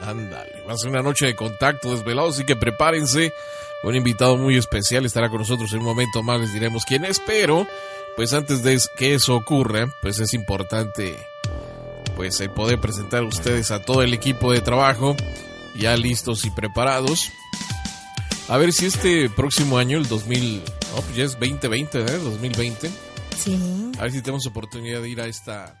Ándale, va a ser una noche de contacto desvelado, así que prepárense. Un invitado muy especial estará con nosotros en un momento más, les diremos quién es, pero pues antes de que eso ocurra, pues es importante pues el poder presentar a ustedes a todo el equipo de trabajo ya listos y preparados. A ver si este próximo año, el 2000, no, pues ya es 2020, ¿eh? 2020. Sí. A ver si tenemos oportunidad de ir a esta